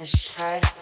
and shine.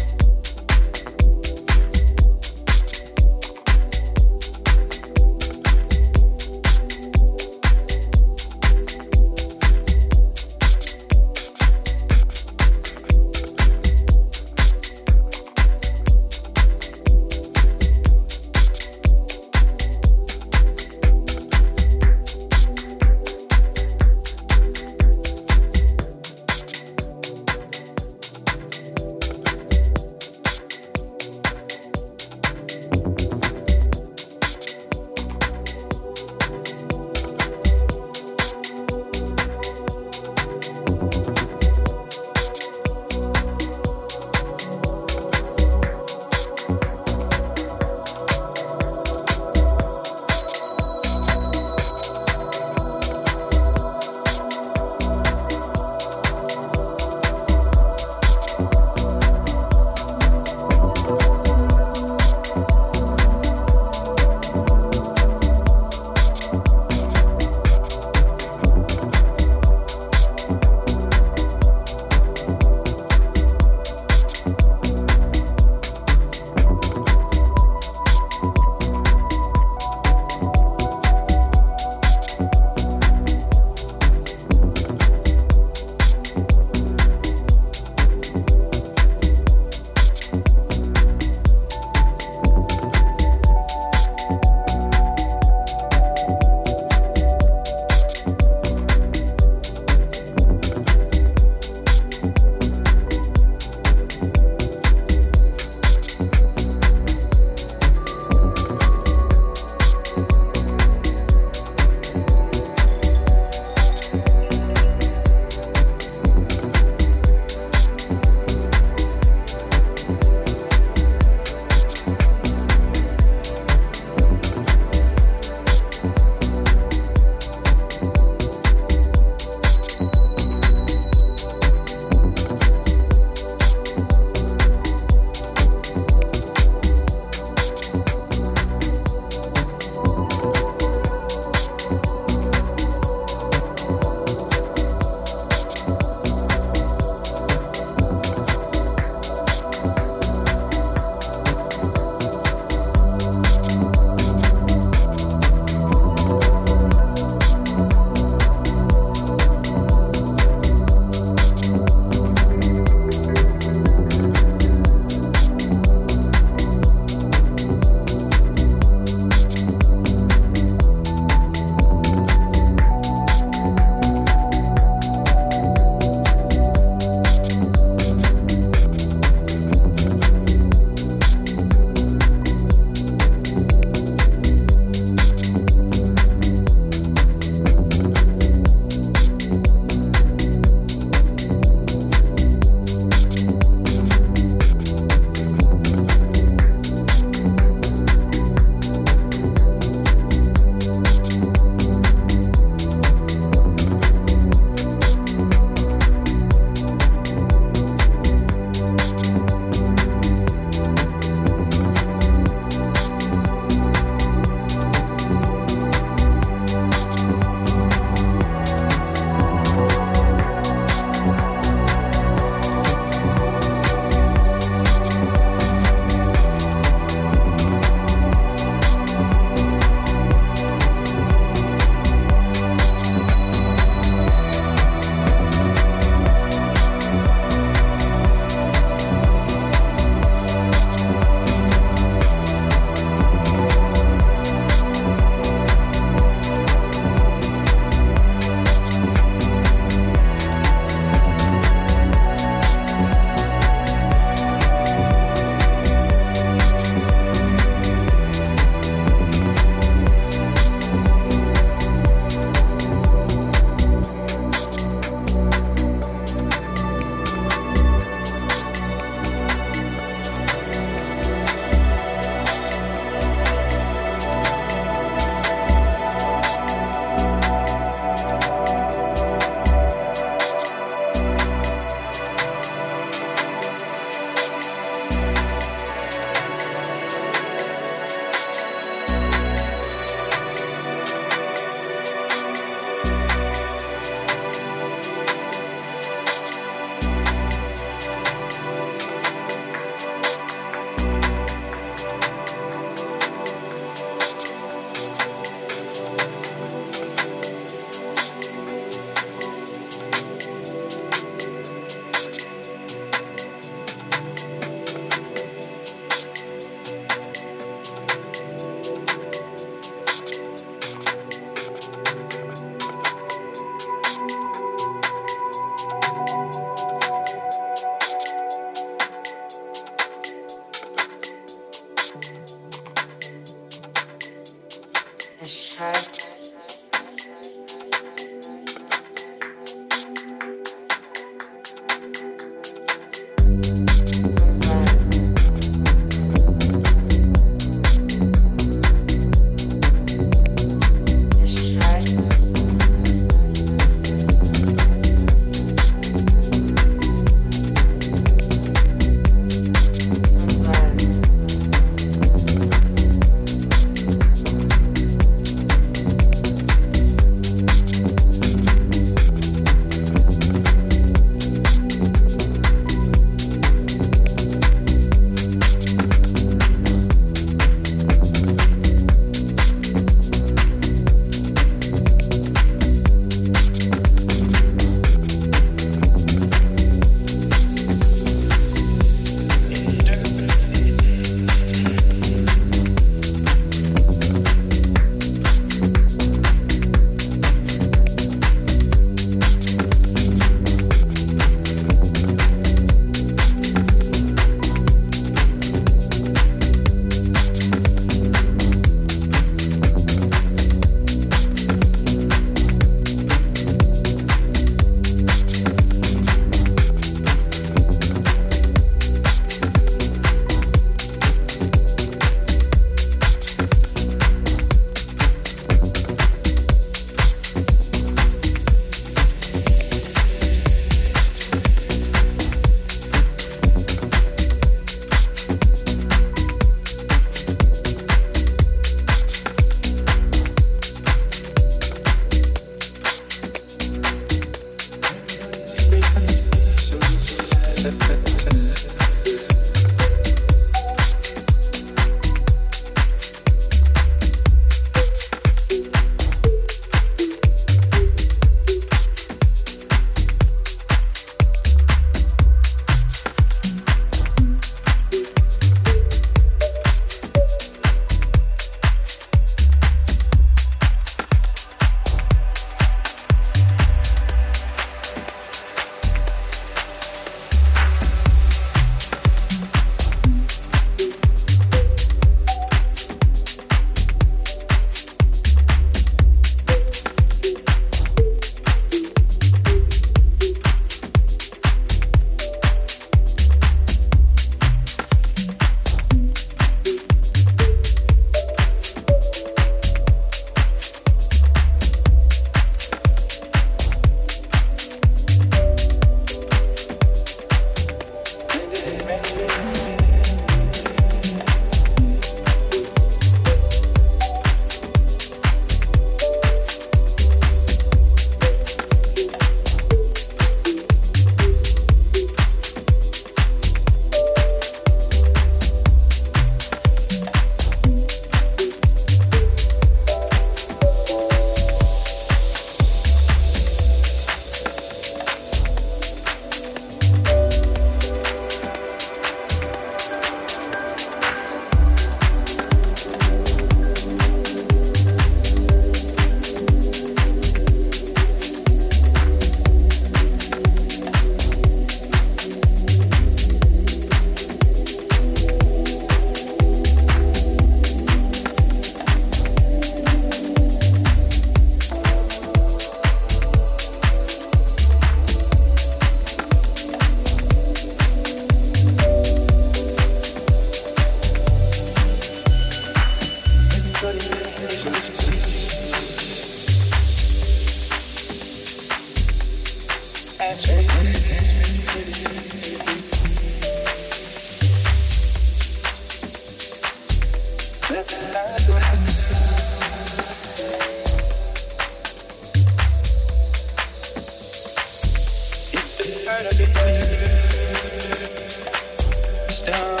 Down.